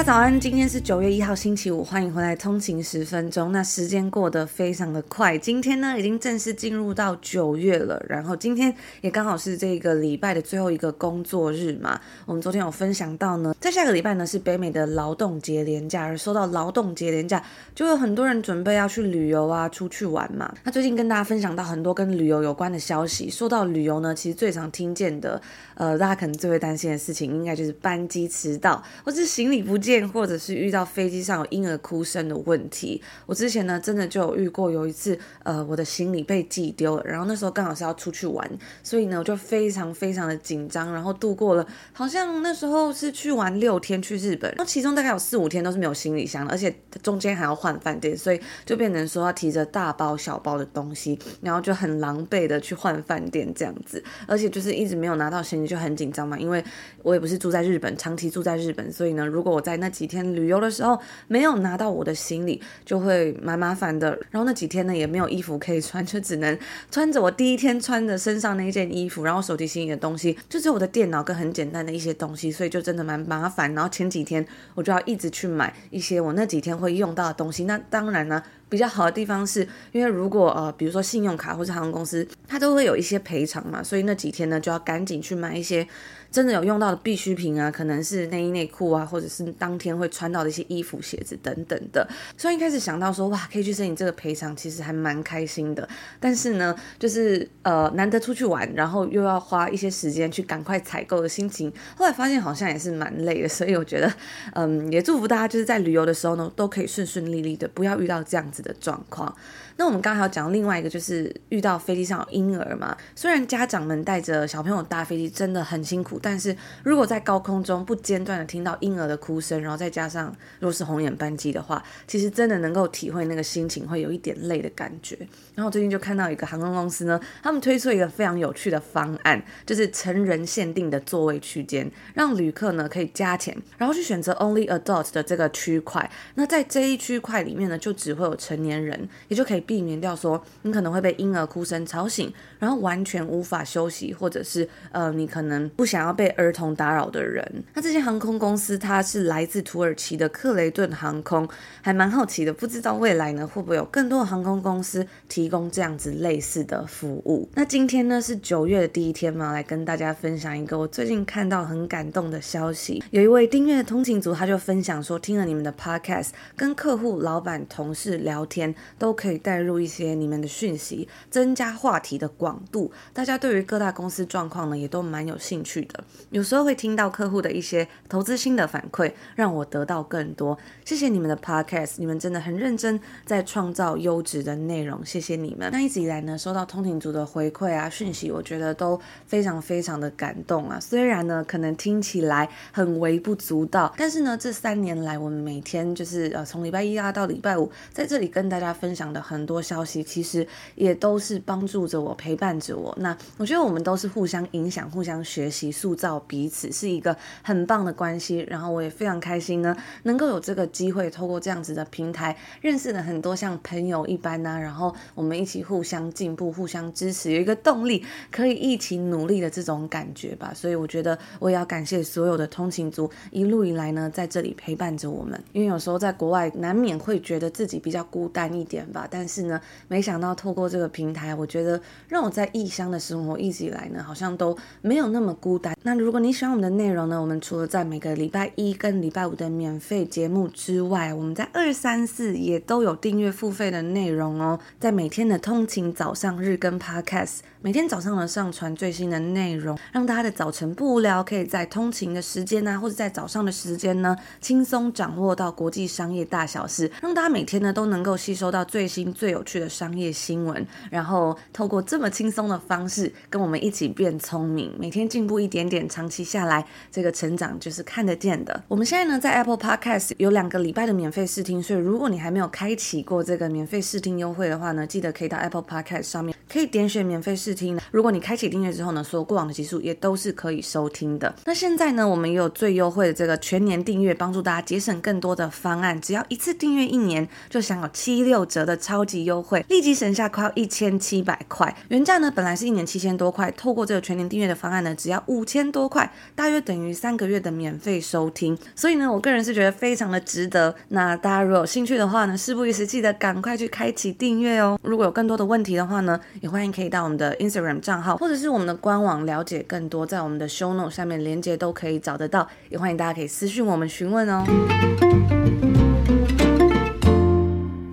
大家早安，今天是九月一号星期五，欢迎回来通勤十分钟。那时间过得非常的快，今天呢已经正式进入到九月了，然后今天也刚好是这个礼拜的最后一个工作日嘛。我们昨天有分享到呢，在下个礼拜呢是北美的劳动节连假，而说到劳动节连假，就有很多人准备要去旅游啊，出去玩嘛。那最近跟大家分享到很多跟旅游有关的消息，说到旅游呢，其实最常听见的，呃，大家可能最会担心的事情，应该就是班机迟到，或是行李不见。或者是遇到飞机上有婴儿哭声的问题，我之前呢真的就有遇过，有一次，呃，我的行李被寄丢了，然后那时候刚好是要出去玩，所以呢我就非常非常的紧张，然后度过了，好像那时候是去玩六天去日本，然后其中大概有四五天都是没有行李箱的，而且中间还要换饭店，所以就变成说要提着大包小包的东西，然后就很狼狈的去换饭店这样子，而且就是一直没有拿到行李就很紧张嘛，因为我也不是住在日本，长期住在日本，所以呢如果我在那几天旅游的时候没有拿到我的行李，就会蛮麻烦的。然后那几天呢，也没有衣服可以穿，就只能穿着我第一天穿的身上那一件衣服，然后手提行李的东西，就只有我的电脑跟很简单的一些东西，所以就真的蛮麻烦。然后前几天我就要一直去买一些我那几天会用到的东西。那当然呢，比较好的地方是因为如果呃，比如说信用卡或者航空公司，它都会有一些赔偿嘛，所以那几天呢就要赶紧去买一些。真的有用到的必需品啊，可能是内衣内裤啊，或者是当天会穿到的一些衣服、鞋子等等的。所以一开始想到说，哇，可以去申请这个赔偿，其实还蛮开心的。但是呢，就是呃，难得出去玩，然后又要花一些时间去赶快采购的心情，后来发现好像也是蛮累的。所以我觉得，嗯，也祝福大家就是在旅游的时候呢，都可以顺顺利利的，不要遇到这样子的状况。那我们刚才要讲另外一个，就是遇到飞机上有婴儿嘛。虽然家长们带着小朋友搭飞机真的很辛苦，但是如果在高空中不间断的听到婴儿的哭声，然后再加上如果是红眼班机的话，其实真的能够体会那个心情，会有一点累的感觉。然后最近就看到一个航空公司呢，他们推出一个非常有趣的方案，就是成人限定的座位区间，让旅客呢可以加钱，然后去选择 Only Adult 的这个区块。那在这一区块里面呢，就只会有成年人，也就可以。避免掉说你可能会被婴儿哭声吵醒，然后完全无法休息，或者是呃你可能不想要被儿童打扰的人。那这些航空公司它是来自土耳其的克雷顿航空，还蛮好奇的，不知道未来呢会不会有更多的航空公司提供这样子类似的服务。那今天呢是九月的第一天嘛，来跟大家分享一个我最近看到很感动的消息。有一位订阅的通勤族，他就分享说，听了你们的 podcast，跟客户、老板、同事聊天都可以带。入一些你们的讯息，增加话题的广度。大家对于各大公司状况呢，也都蛮有兴趣的。有时候会听到客户的一些投资心的反馈，让我得到更多。谢谢你们的 podcast，你们真的很认真在创造优质的内容。谢谢你们。那一直以来呢，收到通勤族的回馈啊讯息，我觉得都非常非常的感动啊。虽然呢，可能听起来很微不足道，但是呢，这三年来我们每天就是呃从礼拜一啊到礼拜五，在这里跟大家分享的很。多消息其实也都是帮助着我，陪伴着我。那我觉得我们都是互相影响、互相学习、塑造彼此，是一个很棒的关系。然后我也非常开心呢，能够有这个机会，透过这样子的平台，认识了很多像朋友一般呢、啊。然后我们一起互相进步、互相支持，有一个动力，可以一起努力的这种感觉吧。所以我觉得我也要感谢所有的通勤族一路以来呢，在这里陪伴着我们。因为有时候在国外难免会觉得自己比较孤单一点吧，但是。呢，没想到透过这个平台，我觉得让我在异乡的生活一直以来呢，好像都没有那么孤单。那如果你喜欢我们的内容呢，我们除了在每个礼拜一跟礼拜五的免费节目之外，我们在二三四也都有订阅付费的内容哦。在每天的通勤早上日更 Podcast，每天早上呢上传最新的内容，让大家的早晨不无聊，可以在通勤的时间呢、啊，或者在早上的时间呢，轻松掌握到国际商业大小事，让大家每天呢都能够吸收到最新。最有趣的商业新闻，然后透过这么轻松的方式跟我们一起变聪明，每天进步一点点，长期下来这个成长就是看得见的。我们现在呢在 Apple Podcast 有两个礼拜的免费试听，所以如果你还没有开启过这个免费试听优惠的话呢，记得可以到 Apple Podcast 上面可以点选免费试听。如果你开启订阅之后呢，所有过往的集数也都是可以收听的。那现在呢，我们也有最优惠的这个全年订阅，帮助大家节省更多的方案，只要一次订阅一年就享有七六折的超级优惠，立即省下快要一千七百块。原价呢本来是一年七千多块，透过这个全年订阅的方案呢，只要五千多块，大约等于三个月的免费收听。所以呢，我个人是觉得非常的值得。那大家如果有兴趣的话呢，事不宜迟，记得赶快去开启订阅哦。如果有更多的问题的话呢，也欢迎可以到我们的 Instagram 账号或者是我们的官网了解更多，在我们的 Show Note 下面连接都可以找得到，也欢迎大家可以私讯我们询问哦。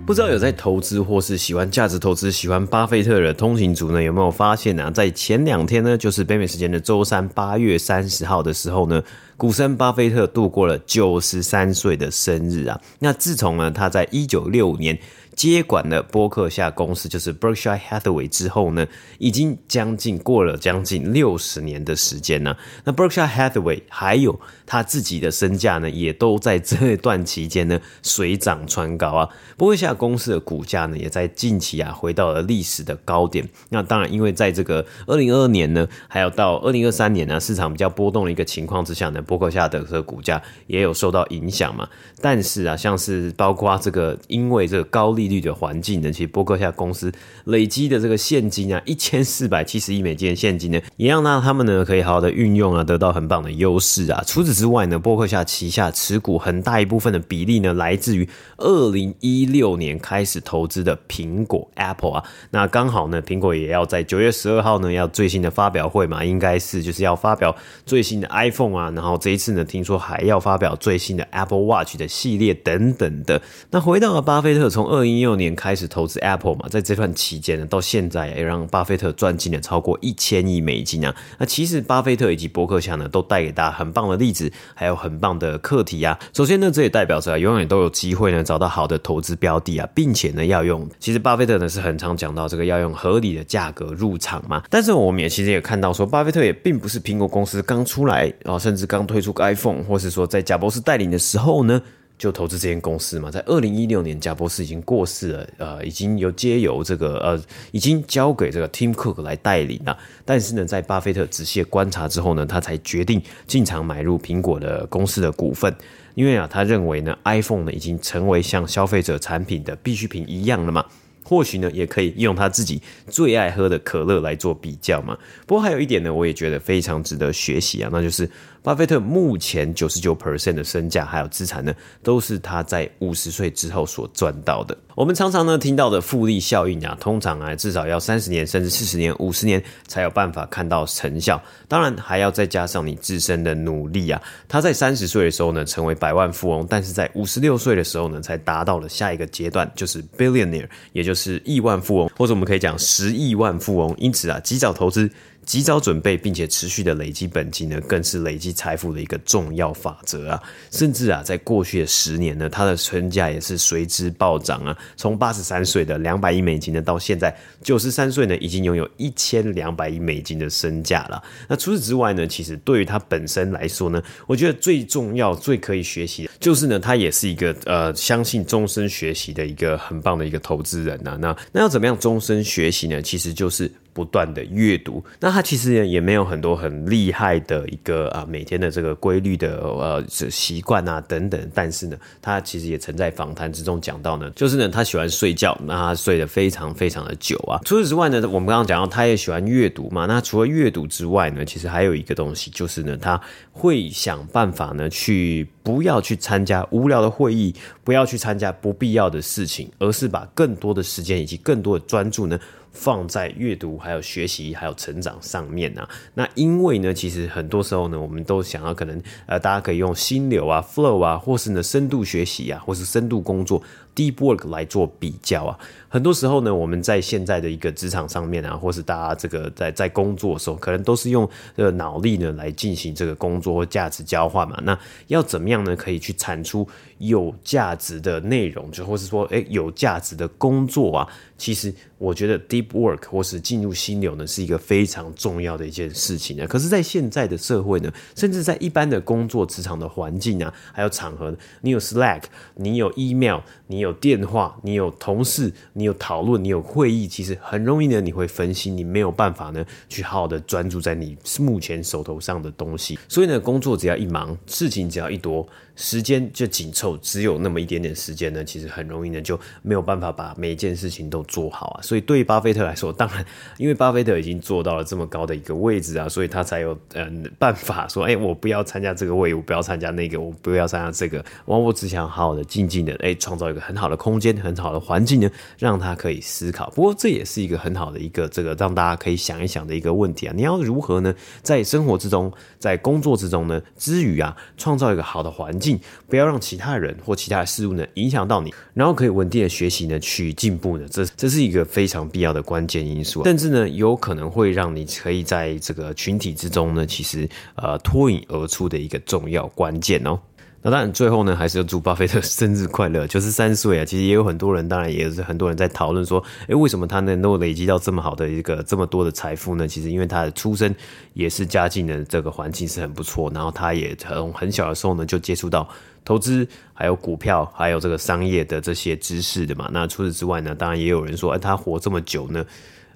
不知道有在投资或是喜欢价值投资、喜欢巴菲特的通行族呢，有没有发现啊？在前两天呢，就是北美时间的周三，八月三十号的时候呢，股神巴菲特度过了九十三岁的生日啊。那自从呢，他在一九六五年。接管了波克夏公司，就是 Berkshire Hathaway 之后呢，已经将近过了将近六十年的时间呢。那 Berkshire Hathaway 还有他自己的身价呢，也都在这段期间呢水涨船高啊。波克夏公司的股价呢，也在近期啊回到了历史的高点。那当然，因为在这个二零二二年呢，还有到二零二三年呢，市场比较波动的一个情况之下呢，波克夏的这个股价也有受到影响嘛。但是啊，像是包括这个因为这个高利率的环境呢，其实波克夏公司累积的这个现金啊，一千四百七十亿美金的现金呢，也让呢他们呢可以好好的运用啊，得到很棒的优势啊。除此之外呢，波克夏旗下持股很大一部分的比例呢，来自于二零一六年开始投资的苹果 Apple 啊。那刚好呢，苹果也要在九月十二号呢要最新的发表会嘛，应该是就是要发表最新的 iPhone 啊。然后这一次呢，听说还要发表最新的 Apple Watch 的系列等等的。那回到了巴菲特从二零一六年开始投资 Apple 嘛，在这段期间呢，到现在也让巴菲特赚进了超过一千亿美金啊。那其实巴菲特以及伯克夏呢，都带给大家很棒的例子，还有很棒的课题啊。首先呢，这也代表着永远都有机会呢找到好的投资标的啊，并且呢要用。其实巴菲特呢是很常讲到这个要用合理的价格入场嘛。但是我们也其实也看到说，巴菲特也并不是苹果公司刚出来啊，甚至刚推出 iPhone，或是说在贾伯斯带领的时候呢。就投资这间公司嘛，在二零一六年，贾伯斯已经过世了，呃，已经由接由这个呃，已经交给这个 Tim Cook 来带领了。但是呢，在巴菲特仔细观察之后呢，他才决定进场买入苹果的公司的股份，因为啊，他认为呢，iPhone 呢已经成为像消费者产品的必需品一样了嘛。或许呢，也可以用他自己最爱喝的可乐来做比较嘛。不过还有一点呢，我也觉得非常值得学习啊，那就是。巴菲特目前九十九 percent 的身价还有资产呢，都是他在五十岁之后所赚到的。我们常常呢听到的复利效应啊，通常啊至少要三十年甚至四十年、五十年才有办法看到成效。当然还要再加上你自身的努力啊。他在三十岁的时候呢成为百万富翁，但是在五十六岁的时候呢才达到了下一个阶段，就是 billionaire，也就是亿万富翁，或者我们可以讲十亿万富翁。因此啊，及早投资。及早准备，并且持续的累积本金呢，更是累积财富的一个重要法则啊！甚至啊，在过去的十年呢，他的身价也是随之暴涨啊！从八十三岁的两百亿美金呢，到现在九十三岁呢，已经拥有一千两百亿美金的身价了。那除此之外呢，其实对于他本身来说呢，我觉得最重要、最可以学习的，就是呢，他也是一个呃，相信终身学习的一个很棒的一个投资人呐、啊。那那要怎么样终身学习呢？其实就是。不断的阅读，那他其实也没有很多很厉害的一个啊每天的这个规律的呃习惯啊等等，但是呢，他其实也曾在访谈之中讲到呢，就是呢他喜欢睡觉，那他睡得非常非常的久啊。除此之外呢，我们刚刚讲到他也喜欢阅读嘛，那除了阅读之外呢，其实还有一个东西，就是呢他会想办法呢去不要去参加无聊的会议，不要去参加不必要的事情，而是把更多的时间以及更多的专注呢。放在阅读、还有学习、还有成长上面啊。那因为呢，其实很多时候呢，我们都想要可能呃，大家可以用心流啊、flow 啊，或是呢深度学习啊，或是深度工作。Deep work 来做比较啊。很多时候呢，我们在现在的一个职场上面啊，或是大家这个在在工作的时候，可能都是用这个脑力呢来进行这个工作或价值交换嘛。那要怎么样呢？可以去产出有价值的内容，就或是说，诶，有价值的工作啊。其实我觉得 deep work 或是进入心流呢，是一个非常重要的一件事情呢。可是，在现在的社会呢，甚至在一般的工作职场的环境啊，还有场合，你有 Slack，你有 email，你有电话，你有同事，你有讨论，你有会议，其实很容易呢，你会分心，你没有办法呢，去好好的专注在你目前手头上的东西。所以呢，工作只要一忙，事情只要一多。时间就紧凑，只有那么一点点时间呢，其实很容易呢就没有办法把每一件事情都做好啊。所以对于巴菲特来说，当然，因为巴菲特已经做到了这么高的一个位置啊，所以他才有嗯办法说，哎，我不要参加这个会，我不要参加那个，我不要参加这个，我我只想好好的静静的哎，创造一个很好的空间，很好的环境呢，让他可以思考。不过这也是一个很好的一个这个让大家可以想一想的一个问题啊，你要如何呢，在生活之中，在工作之中呢，之余啊，创造一个好的环境。不要让其他人或其他的事物呢影响到你，然后可以稳定的学习呢，去进步呢，这这是一个非常必要的关键因素，甚至呢有可能会让你可以在这个群体之中呢，其实呃脱颖而出的一个重要关键哦。那当然，最后呢，还是要祝巴菲特生日快乐，九十三岁啊！其实也有很多人，当然也是很多人在讨论说，诶，为什么他能够累积到这么好的一个 这么多的财富呢？其实因为他的出身也是家境的这个环境是很不错，然后他也从很小的时候呢就接触到投资，还有股票，还有这个商业的这些知识的嘛。那除此之外呢，当然也有人说，诶，他活这么久呢。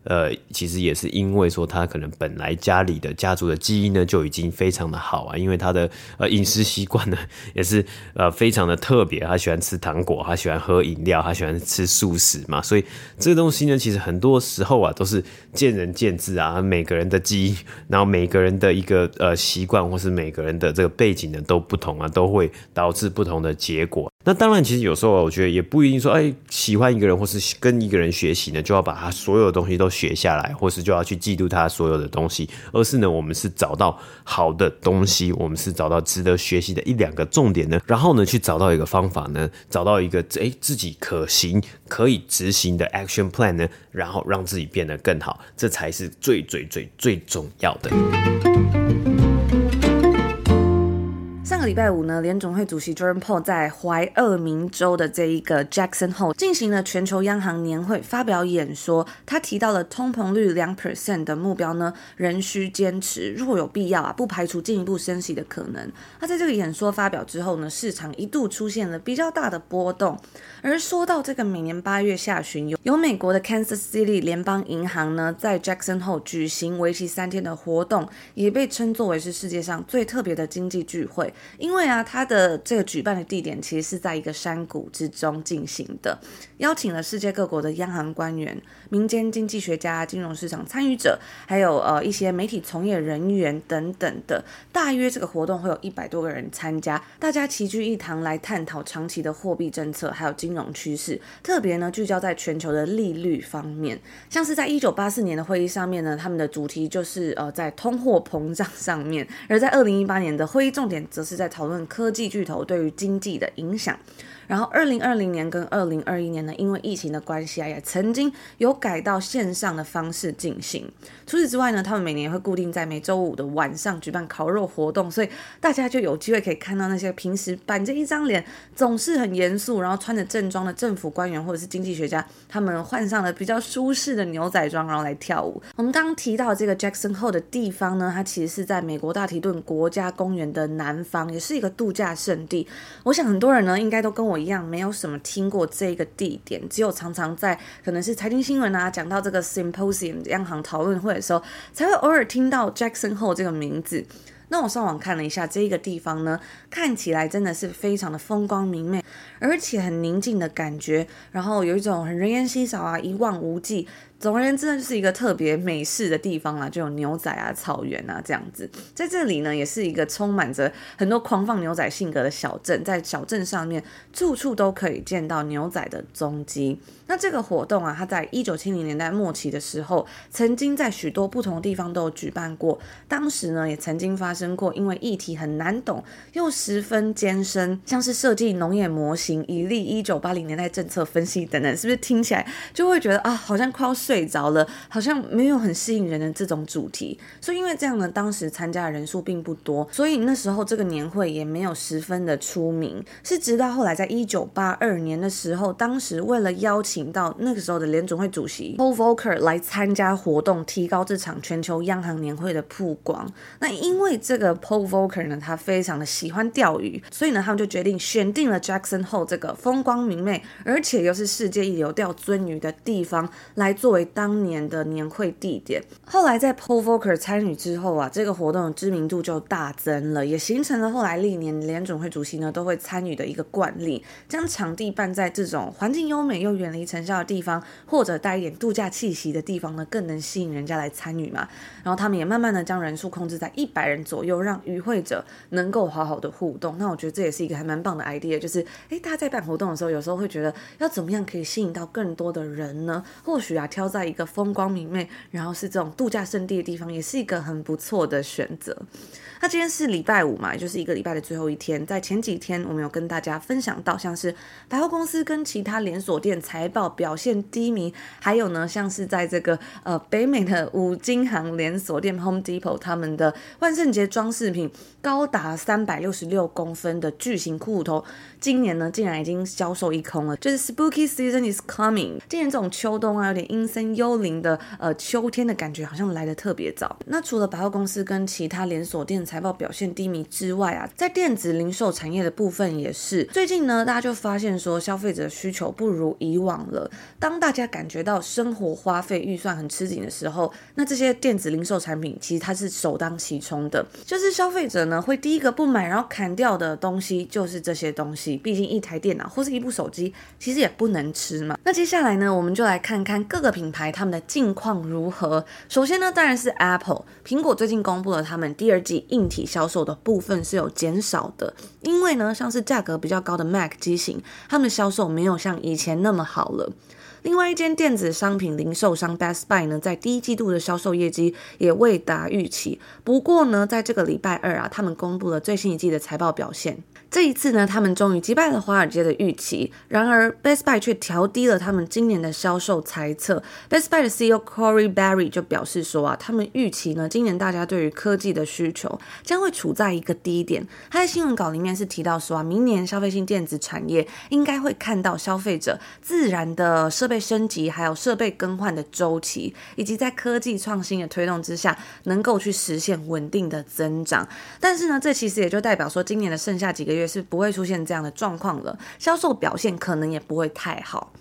呃，其实也是因为说他可能本来家里的家族的基因呢就已经非常的好啊，因为他的呃饮食习惯呢 也是呃非常的特别，他喜欢吃糖果，他喜欢喝饮料，他喜欢吃素食嘛，所以这个东西呢，其实很多时候啊都是见仁见智啊，每个人的基因，然后每个人的一个呃习惯或是每个人的这个背景呢都不同啊，都会导致不同的结果。那当然，其实有时候我觉得也不一定说，哎，喜欢一个人或是跟一个人学习呢，就要把他所有的东西都学下来，或是就要去嫉妒他所有的东西，而是呢，我们是找到好的东西，我们是找到值得学习的一两个重点呢，然后呢，去找到一个方法呢，找到一个哎自己可行可以执行的 action plan 呢，然后让自己变得更好，这才是最最最最重要的。礼拜五呢，联总会主席 Jerome Powell 在怀俄明州的这一个 Jackson Hole 进行了全球央行年会发表演说，他提到了通膨率两 percent 的目标呢，仍需坚持，若有必要啊，不排除进一步升息的可能。那在这个演说发表之后呢，市场一度出现了比较大的波动。而说到这个每年八月下旬，有有美国的 Kansas City 联邦银行呢，在 Jackson Hole 举行为期三天的活动，也被称作为是世界上最特别的经济聚会。因为啊，它的这个举办的地点其实是在一个山谷之中进行的，邀请了世界各国的央行官员、民间经济学家、金融市场参与者，还有呃一些媒体从业人员等等的。大约这个活动会有一百多个人参加，大家齐聚一堂来探讨长期的货币政策还有金融趋势，特别呢聚焦在全球的利率方面。像是在一九八四年的会议上面呢，他们的主题就是呃在通货膨胀上面；而在二零一八年的会议重点则是在在讨论科技巨头对于经济的影响。然后，二零二零年跟二零二一年呢，因为疫情的关系啊，也曾经有改到线上的方式进行。除此之外呢，他们每年会固定在每周五的晚上举办烤肉活动，所以大家就有机会可以看到那些平时板着一张脸，总是很严肃，然后穿着正装的政府官员或者是经济学家，他们换上了比较舒适的牛仔装，然后来跳舞。我们刚刚提到这个 Jackson Hole 的地方呢，它其实是在美国大提顿国家公园的南方，也是一个度假胜地。我想很多人呢，应该都跟我。一样没有什么听过这个地点，只有常常在可能是财经新闻啊讲到这个 symposium 央行讨论会的时候，才会偶尔听到 Jackson Hole 这个名字。那我上网看了一下这个地方呢，看起来真的是非常的风光明媚，而且很宁静的感觉，然后有一种很人烟稀少啊，一望无际。总而言之呢，就是一个特别美式的地方啦，就有牛仔啊、草原啊这样子。在这里呢，也是一个充满着很多狂放牛仔性格的小镇，在小镇上面处处都可以见到牛仔的踪迹。那这个活动啊，它在一九七零年代末期的时候，曾经在许多不同的地方都有举办过。当时呢，也曾经发生过，因为议题很难懂又十分艰深，像是设计农业模型、以利一九八零年代政策分析等等，是不是听起来就会觉得啊，好像快要睡睡着了，好像没有很吸引人的这种主题。所以因为这样呢，当时参加的人数并不多，所以那时候这个年会也没有十分的出名。是直到后来，在一九八二年的时候，当时为了邀请到那个时候的联总会主席 Paul Volcker 来参加活动，提高这场全球央行年会的曝光。那因为这个 Paul Volcker 呢，他非常的喜欢钓鱼，所以呢，他们就决定选定了 Jackson Hole 这个风光明媚，而且又是世界一流钓鱒鱼的地方，来作为当年的年会地点。后来在 Paul Volcker 参与之后啊，这个活动的知名度就大增了，也形成了后来历年联总会主席呢都会参与的一个惯例，将场地办在这种环境优美又远离尘嚣的地方，或者带一点度假气息的地方呢，更能吸引人家来参与嘛。然后他们也慢慢的将人数控制在一百人左右，让与会者能够好好的互动。那我觉得这也是一个还蛮棒的 idea，就是诶，大家在办活动的时候，有时候会觉得要怎么样可以吸引到更多的人呢？或许啊，挑在一个风光明媚，然后是这种度假胜地的地方，也是一个很不错的选择。那今天是礼拜五嘛，也就是一个礼拜的最后一天。在前几天，我们有跟大家分享到，像是百货公司跟其他连锁店财报表现低迷，还有呢，像是在这个呃北美的五金行连锁店 Home Depot，他们的万圣节装饰品高达三百六十六公分的巨型骷髅头，今年呢竟然已经销售一空了。就是 Spooky Season is coming，今年这种秋冬啊，有点阴森幽灵的呃秋天的感觉，好像来得特别早。那除了百货公司跟其他连锁店，财报表现低迷之外啊，在电子零售产业的部分也是。最近呢，大家就发现说，消费者需求不如以往了。当大家感觉到生活花费预算很吃紧的时候，那这些电子零售产品其实它是首当其冲的。就是消费者呢会第一个不买，然后砍掉的东西就是这些东西。毕竟一台电脑或是一部手机，其实也不能吃嘛。那接下来呢，我们就来看看各个品牌他们的近况如何。首先呢，当然是 Apple，苹果最近公布了他们第二季硬体销售的部分是有减少的，因为呢，像是价格比较高的 Mac 机型，他们销售没有像以前那么好了。另外一间电子商品零售商 Best Buy 呢，在第一季度的销售业绩也未达预期。不过呢，在这个礼拜二啊，他们公布了最新一季的财报表现。这一次呢，他们终于击败了华尔街的预期。然而，Best Buy 却调低了他们今年的销售猜测。Best Buy 的 CEO Corey Barry 就表示说啊，他们预期呢，今年大家对于科技的需求将会处在一个低点。他在新闻稿里面是提到说啊，明年消费性电子产业应该会看到消费者自然的设备被升级，还有设备更换的周期，以及在科技创新的推动之下，能够去实现稳定的增长。但是呢，这其实也就代表说，今年的剩下几个月。是不会出现这样的状况了，销售表现可能也不会太好。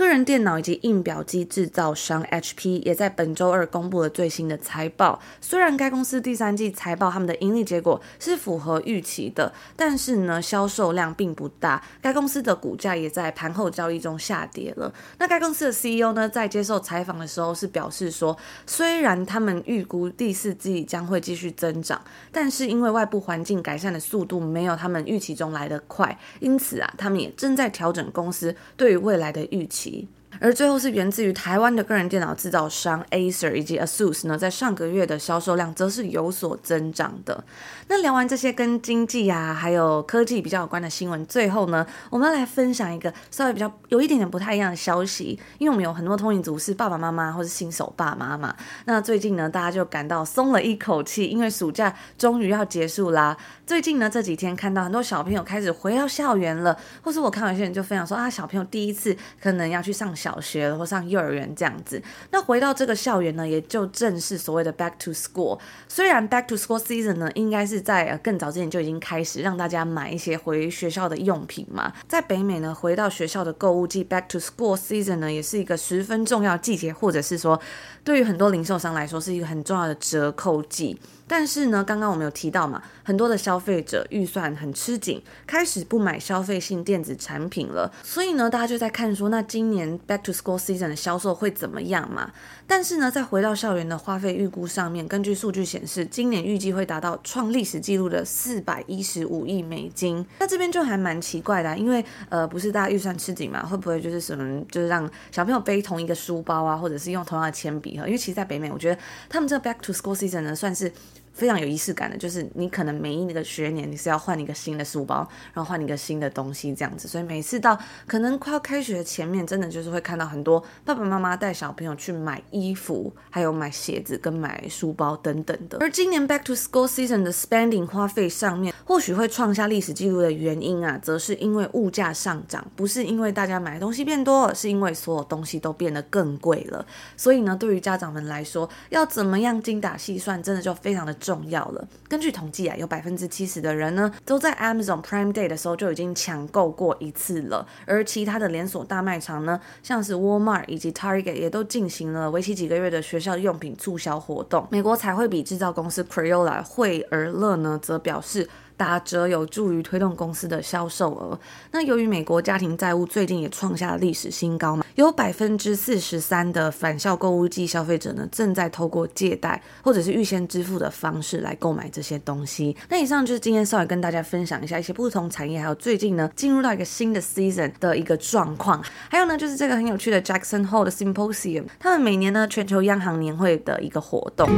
个人电脑以及印表机制造商 HP 也在本周二公布了最新的财报。虽然该公司第三季财报他们的盈利结果是符合预期的，但是呢，销售量并不大。该公司的股价也在盘后交易中下跌了。那该公司的 CEO 呢，在接受采访的时候是表示说，虽然他们预估第四季将会继续增长，但是因为外部环境改善的速度没有他们预期中来得快，因此啊，他们也正在调整公司对于未来的预期。reality. 而最后是源自于台湾的个人电脑制造商 Acer 以及 ASUS 呢，在上个月的销售量则是有所增长的。那聊完这些跟经济啊，还有科技比较有关的新闻，最后呢，我们要来分享一个稍微比较有一点点不太一样的消息。因为我们有很多通勤族是爸爸妈妈或是新手爸妈嘛，那最近呢，大家就感到松了一口气，因为暑假终于要结束啦。最近呢，这几天看到很多小朋友开始回到校园了，或是我看有些人就分享说啊，小朋友第一次可能要去上小。学或上幼儿园这样子，那回到这个校园呢，也就正是所谓的 back to school。虽然 back to school season 呢，应该是在更早之前就已经开始让大家买一些回学校的用品嘛。在北美呢，回到学校的购物季 back to school season 呢，也是一个十分重要季节，或者是说，对于很多零售商来说是一个很重要的折扣季。但是呢，刚刚我们有提到嘛，很多的消费者预算很吃紧，开始不买消费性电子产品了。所以呢，大家就在看说，那今年 Back to School Season 的销售会怎么样嘛？但是呢，再回到校园的花费预估上面，根据数据显示，今年预计会达到创历史纪录的四百一十五亿美金。那这边就还蛮奇怪的，因为呃，不是大家预算吃紧嘛，会不会就是什么，就是让小朋友背同一个书包啊，或者是用同样的铅笔盒？因为其实在北美，我觉得他们这 Back to School Season 呢，算是。非常有仪式感的，就是你可能每一个学年你是要换一个新的书包，然后换一个新的东西这样子，所以每次到可能快要开学前面，真的就是会看到很多爸爸妈妈带小朋友去买衣服，还有买鞋子跟买书包等等的。而今年 Back to School Season 的 spending 花费上面，或许会创下历史纪录的原因啊，则是因为物价上涨，不是因为大家买的东西变多，是因为所有东西都变得更贵了。所以呢，对于家长们来说，要怎么样精打细算，真的就非常的重。重要了。根据统计啊，有百分之七十的人呢，都在 Amazon Prime Day 的时候就已经抢购过一次了。而其他的连锁大卖场呢，像是 Walmart 以及 Target 也都进行了为期几个月的学校用品促销活动。美国彩绘笔制造公司 Crayola 惠而乐呢，则表示。打折有助于推动公司的销售额。那由于美国家庭债务最近也创下了历史新高嘛，有百分之四十三的返校购物季消费者呢，正在透过借贷或者是预先支付的方式来购买这些东西。那以上就是今天稍微跟大家分享一下一些不同产业，还有最近呢进入到一个新的 season 的一个状况。还有呢就是这个很有趣的 Jackson Hole 的 Symposium，他们每年呢全球央行年会的一个活动。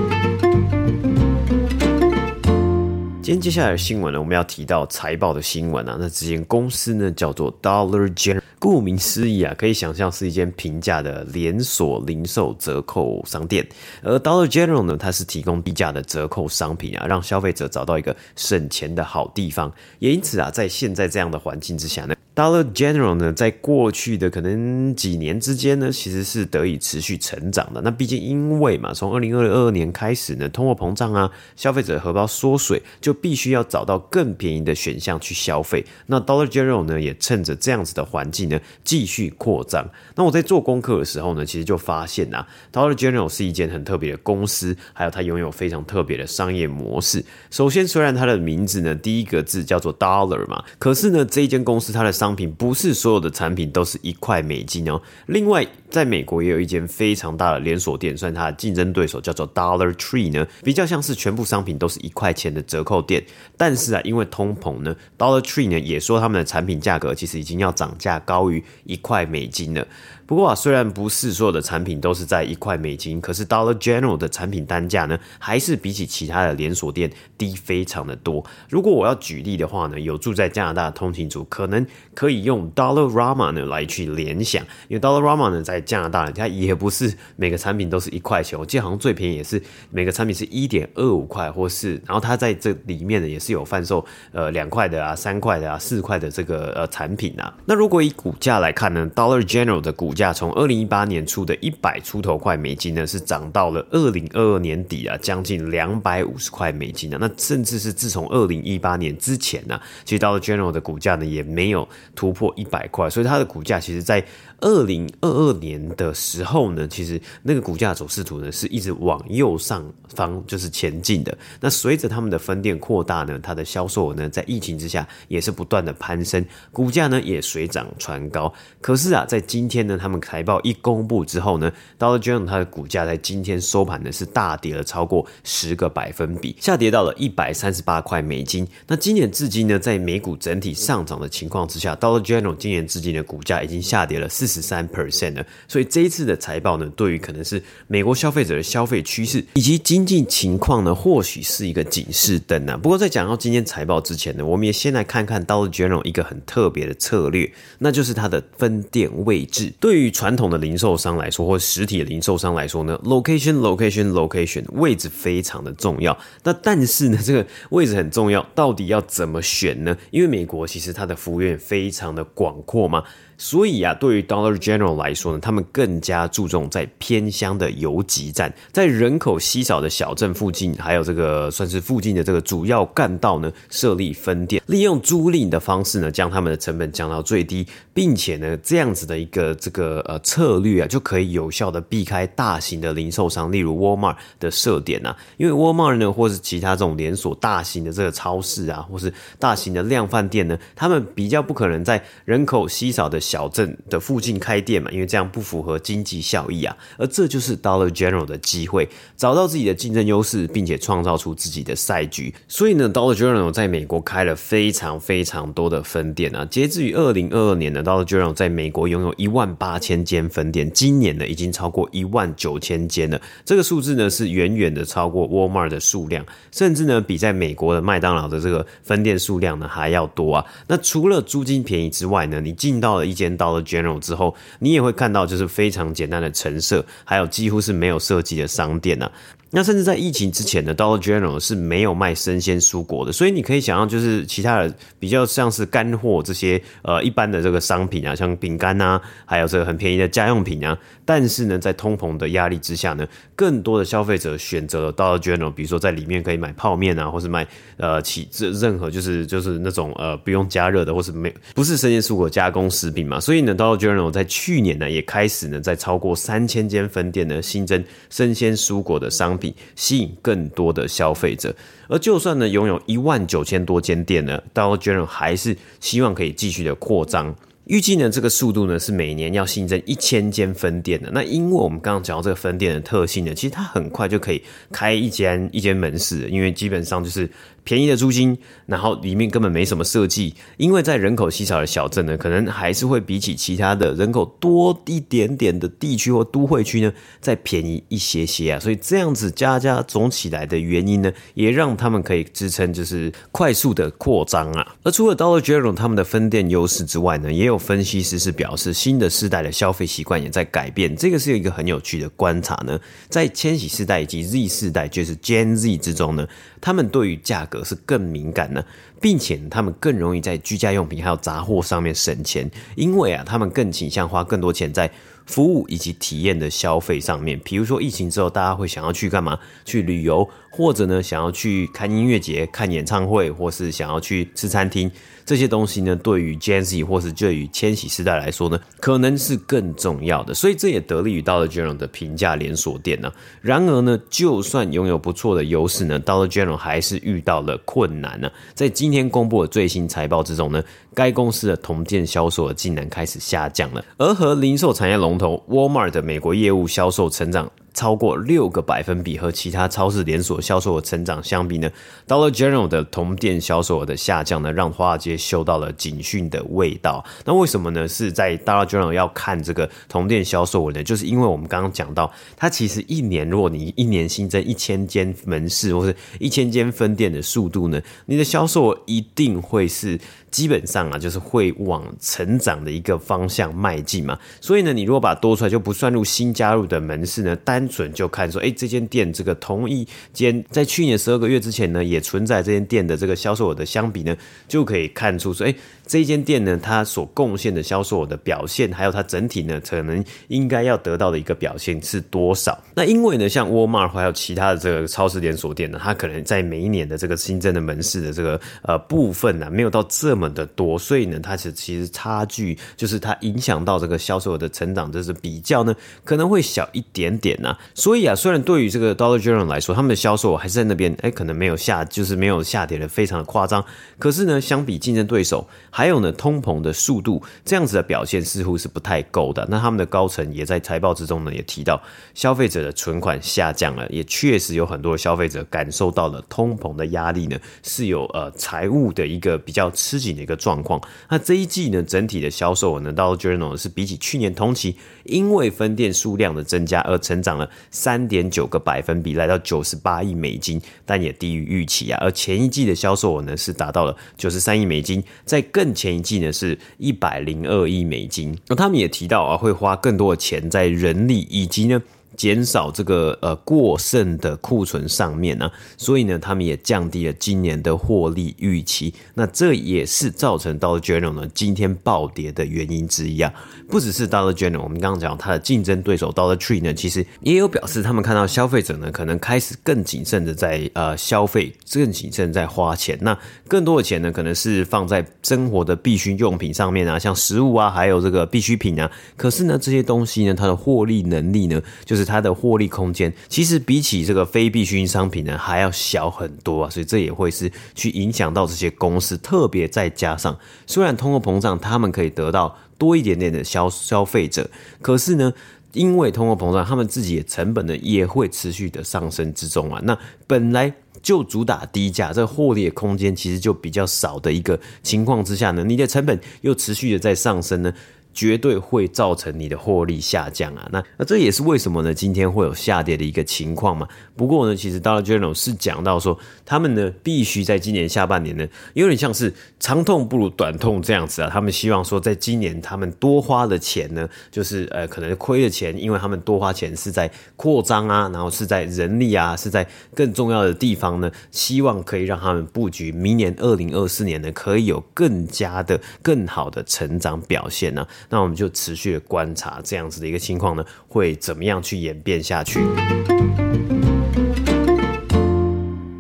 今天接下来的新闻呢，我们要提到财报的新闻啊。那之间公司呢叫做 Dollar General，顾名思义啊，可以想象是一间平价的连锁零售折扣商店。而 Dollar General 呢，它是提供低价的折扣商品啊，让消费者找到一个省钱的好地方。也因此啊，在现在这样的环境之下呢。Dollar General 呢，在过去的可能几年之间呢，其实是得以持续成长的。那毕竟因为嘛，从二零二二年开始呢，通货膨胀啊，消费者荷包缩水，就必须要找到更便宜的选项去消费。那 Dollar General 呢，也趁着这样子的环境呢，继续扩张。那我在做功课的时候呢，其实就发现啊，Dollar General 是一间很特别的公司，还有它拥有非常特别的商业模式。首先，虽然它的名字呢，第一个字叫做 Dollar 嘛，可是呢，这一间公司它的商品不是所有的产品都是一块美金哦。另外，在美国也有一间非常大的连锁店，算它的竞争对手叫做 Dollar Tree 呢，比较像是全部商品都是一块钱的折扣店。但是啊，因为通膨呢，Dollar Tree 呢也说他们的产品价格其实已经要涨价高高于一块美金了。不过啊，虽然不是所有的产品都是在一块美金，可是 Dollar General 的产品单价呢，还是比起其他的连锁店低非常的多。如果我要举例的话呢，有住在加拿大的通勤族可能可以用 Dollar Rama 呢来去联想，因为 Dollar Rama 呢在加拿大呢，它也不是每个产品都是一块钱，我记得好像最便宜也是每个产品是一点二五块，或是然后它在这里面呢也是有贩售呃两块的啊、三块的啊、四块的这个呃产品啊。那如果以股价来看呢，Dollar General 的股价从二零一八年初的一百出头块美金呢，是涨到了二零二二年底啊，将近两百五十块美金啊。那甚至是自从二零一八年之前呢，其实 Dollar General 的股价呢也没有突破一百块，所以它的股价其实，在二零二二年的时候呢，其实那个股价走势图呢是一直往右上方就是前进的。那随着他们的分店扩大呢，它的销售额呢在疫情之下也是不断的攀升，股价呢也水涨船高。可是啊，在今天呢，他们财报一公布之后呢，Dollar General 它的股价在今天收盘呢是大跌了超过十个百分比，下跌到了一百三十八块美金。那今年至今呢，在美股整体上涨的情况之下，Dollar General 今年至今的股价已经下跌了四十三 percent 了。所以这一次的财报呢，对于可能是美国消费者的消费趋势以及经济情况呢，或许是一个警示灯啊。不过在讲到今天财报之前呢，我们也先来看看 Dollar General 一个很特别的策略，那就是它的分店位置。对于传统的零售商来说，或实体的零售商来说呢，location location location 位置非常的重要。那但是呢，这个位置很重要，到底要怎么选呢？因为美国其实它的服务员非常的广阔嘛。所以啊，对于 Dollar General 来说呢，他们更加注重在偏乡的游击战，在人口稀少的小镇附近，还有这个算是附近的这个主要干道呢，设立分店，利用租赁的方式呢，将他们的成本降到最低，并且呢，这样子的一个这个呃策略啊，就可以有效的避开大型的零售商，例如 Walmart 的设点啊，因为 Walmart 呢，或是其他这种连锁大型的这个超市啊，或是大型的量贩店呢，他们比较不可能在人口稀少的小镇的附近开店嘛，因为这样不符合经济效益啊。而这就是 Dollar General 的机会，找到自己的竞争优势，并且创造出自己的赛局。所以呢，Dollar General 在美国开了非常非常多的分店啊，截至于二零二二年呢。Dollar General 在美国拥有一万八千间分店，今年呢已经超过一万九千间了。这个数字呢是远远的超过 Walmart 的数量，甚至呢比在美国的麦当劳的这个分店数量呢还要多啊。那除了租金便宜之外呢，你进到了间到了 General 之后，你也会看到就是非常简单的陈设，还有几乎是没有设计的商店啊。那甚至在疫情之前呢，Dollar General 是没有卖生鲜蔬果的，所以你可以想象，就是其他的比较像是干货这些呃一般的这个商品啊，像饼干啊，还有这个很便宜的家用品啊。但是呢，在通膨的压力之下呢，更多的消费者选择了 Dollar General，比如说在里面可以买泡面啊，或是买呃起这任何就是就是那种呃不用加热的，或是没不是生鲜蔬果加工食品嘛。所以呢，Dollar General 在去年呢也开始呢在超过三千间分店呢新增生鲜蔬果的商品。吸引更多的消费者，而就算呢拥有一万九千多间店呢，Dollar General 还是希望可以继续的扩张。预计呢，这个速度呢是每年要新增一千间分店的。那因为我们刚刚讲到这个分店的特性呢，其实它很快就可以开一间一间门市，因为基本上就是便宜的租金，然后里面根本没什么设计。因为在人口稀少的小镇呢，可能还是会比起其他的人口多一点点的地区或都会区呢，再便宜一些些啊。所以这样子加加总起来的原因呢，也让他们可以支撑就是快速的扩张啊。而除了 Dollar General 他们的分店优势之外呢，也有分析师是表示，新的世代的消费习惯也在改变，这个是有一个很有趣的观察呢。在千禧世代以及 Z 世代，就是 Gen Z 之中呢，他们对于价格是更敏感呢，并且他们更容易在居家用品还有杂货上面省钱，因为啊，他们更倾向花更多钱在服务以及体验的消费上面。比如说疫情之后，大家会想要去干嘛？去旅游，或者呢，想要去看音乐节、看演唱会，或是想要去吃餐厅。这些东西呢，对于 Gen Z 或是对于千禧世代来说呢，可能是更重要的，所以这也得力于 Dollar General 的平价连锁店呢。然而呢，就算拥有不错的优势呢，Dollar General 还是遇到了困难呢。在今天公布的最新财报之中呢，该公司的同店销售竟然开始下降了，而和零售产业龙头 Walmart 的美国业务销售成长。超过六个百分比和其他超市连锁销售额成长相比呢，Dollar General 的同店销售额的下降呢，让华尔街嗅到了警讯的味道。那为什么呢？是在 Dollar General 要看这个同店销售额呢？就是因为我们刚刚讲到，它其实一年，如果你一年新增一千间门市或是一千间分店的速度呢，你的销售额一定会是。基本上啊，就是会往成长的一个方向迈进嘛。所以呢，你如果把多出来，就不算入新加入的门市呢，单单纯就看说，哎，这间店这个同一间在去年十二个月之前呢，也存在这间店的这个销售额的相比呢，就可以看出说，哎。这一间店呢，它所贡献的销售额的表现，还有它整体呢，可能应该要得到的一个表现是多少？那因为呢，像 Walmart 还有其他的这个超市连锁店呢，它可能在每一年的这个新增的门市的这个呃部分呢，没有到这么的多，所以呢，它是其实差距就是它影响到这个销售额的成长，就是比较呢可能会小一点点呐。所以啊，虽然对于这个 Dollar General 来说，他们的销售额还是在那边，哎，可能没有下，就是没有下跌的非常的夸张，可是呢，相比竞争对手。还有呢，通膨的速度这样子的表现似乎是不太够的。那他们的高层也在财报之中呢，也提到消费者的存款下降了，也确实有很多消费者感受到了通膨的压力呢，是有呃财务的一个比较吃紧的一个状况。那这一季呢，整体的销售额呢到 Journal 是比起去年同期，因为分店数量的增加而成长了三点九个百分比，来到九十八亿美金，但也低于预期啊。而前一季的销售额呢，是达到了九十三亿美金，在更更前一季呢是一百零二亿美金，那他们也提到啊，会花更多的钱在人力以及呢减少这个呃过剩的库存上面呢、啊，所以呢，他们也降低了今年的获利预期。那这也是造成 Dollar General 呢今天暴跌的原因之一啊。不只是 Dollar General，我们刚刚讲它的竞争对手 Dollar Tree 呢，其实也有表示他们看到消费者呢可能开始更谨慎的在呃消费，更谨慎在花钱。那更多的钱呢，可能是放在生活的必需用品上面啊，像食物啊，还有这个必需品啊。可是呢，这些东西呢，它的获利能力呢，就是它的获利空间，其实比起这个非必需商品呢，还要小很多啊。所以这也会是去影响到这些公司，特别再加上，虽然通货膨胀，他们可以得到多一点点的消消费者，可是呢，因为通货膨胀，他们自己的成本呢也会持续的上升之中啊。那本来就主打低价，这获利的空间其实就比较少的一个情况之下呢，你的成本又持续的在上升呢。绝对会造成你的获利下降啊！那那这也是为什么呢？今天会有下跌的一个情况嘛。不过呢，其实 Dollar General 是讲到说，他们呢必须在今年下半年呢，有点像是长痛不如短痛这样子啊。他们希望说，在今年他们多花的钱呢，就是呃可能亏的钱，因为他们多花钱是在扩张啊，然后是在人力啊，是在更重要的地方呢，希望可以让他们布局明年二零二四年呢，可以有更加的更好的成长表现呢、啊。那我们就持续的观察这样子的一个情况呢，会怎么样去演变下去？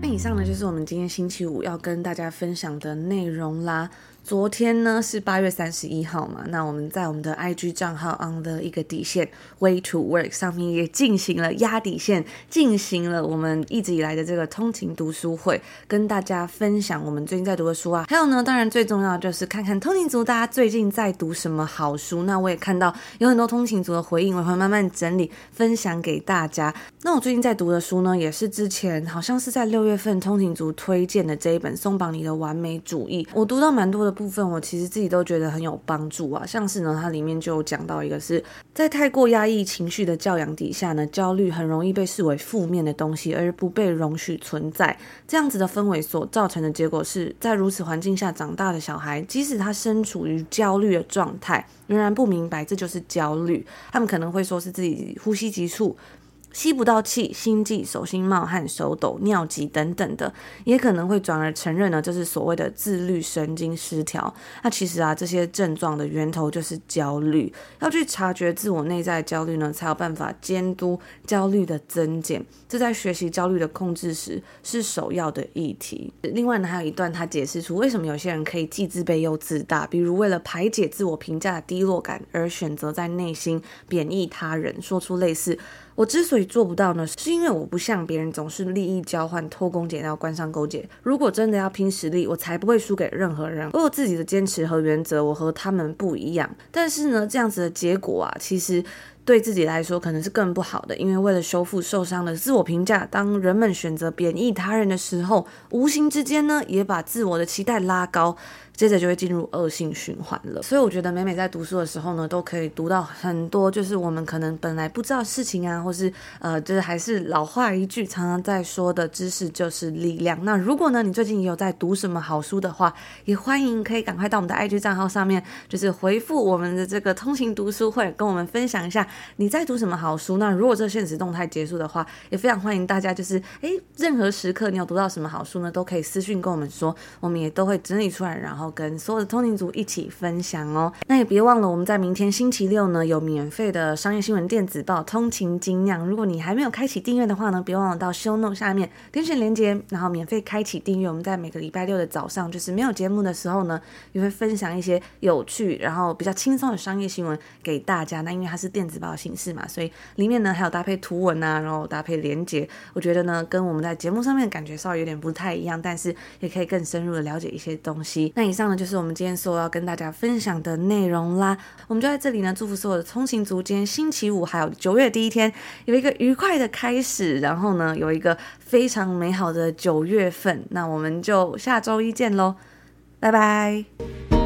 那以上呢，就是我们今天星期五要跟大家分享的内容啦。昨天呢是八月三十一号嘛，那我们在我们的 IG 账号 on 的一个底线 Way to Work 上面也进行了压底线，进行了我们一直以来的这个通勤读书会，跟大家分享我们最近在读的书啊。还有呢，当然最重要就是看看通勤族大家最近在读什么好书。那我也看到有很多通勤族的回应，我会慢慢整理分享给大家。那我最近在读的书呢，也是之前好像是在六月份通勤族推荐的这一本松绑你的完美主义，我读到蛮多的。部分我其实自己都觉得很有帮助啊，像是呢，它里面就讲到一个是在太过压抑情绪的教养底下呢，焦虑很容易被视为负面的东西，而不被容许存在。这样子的氛围所造成的结果是在如此环境下长大的小孩，即使他身处于焦虑的状态，仍然不明白这就是焦虑。他们可能会说是自己呼吸急促。吸不到气，心悸、手心冒汗、手抖、尿急等等的，也可能会转而承认呢，这是所谓的自律神经失调。那其实啊，这些症状的源头就是焦虑，要去察觉自我内在焦虑呢，才有办法监督焦虑的增减。这在学习焦虑的控制时是首要的议题。另外呢，还有一段他解释出为什么有些人可以既自卑又自大，比如为了排解自我评价的低落感而选择在内心贬抑他人，说出类似。我之所以做不到呢，是因为我不像别人总是利益交换、偷工减料、官商勾结。如果真的要拼实力，我才不会输给任何人。我有自己的坚持和原则，我和他们不一样。但是呢，这样子的结果啊，其实对自己来说可能是更不好的。因为为了修复受伤的自我评价，当人们选择贬抑他人的时候，无形之间呢，也把自我的期待拉高。接着就会进入恶性循环了，所以我觉得每每在读书的时候呢，都可以读到很多，就是我们可能本来不知道事情啊，或是呃，就是还是老话一句，常常在说的知识就是力量。那如果呢，你最近有在读什么好书的话，也欢迎可以赶快到我们的 IG 账号上面，就是回复我们的这个通勤读书会，跟我们分享一下你在读什么好书。那如果这现实动态结束的话，也非常欢迎大家，就是诶，任何时刻你有读到什么好书呢，都可以私讯跟我们说，我们也都会整理出来，然后。要跟所有的通勤族一起分享哦，那也别忘了我们在明天星期六呢有免费的商业新闻电子报《通勤精酿》，如果你还没有开启订阅的话呢，别忘了到 show No 下面点选链接，然后免费开启订阅。我们在每个礼拜六的早上，就是没有节目的时候呢，也会分享一些有趣然后比较轻松的商业新闻给大家。那因为它是电子报的形式嘛，所以里面呢还有搭配图文啊，然后搭配连接，我觉得呢跟我们在节目上面的感觉稍微有点不太一样，但是也可以更深入的了解一些东西。那以上。呢，就是我们今天所要跟大家分享的内容啦。我们就在这里呢，祝福所有的通勤族，今天星期五，还有九月第一天，有一个愉快的开始。然后呢，有一个非常美好的九月份。那我们就下周一见喽，拜拜。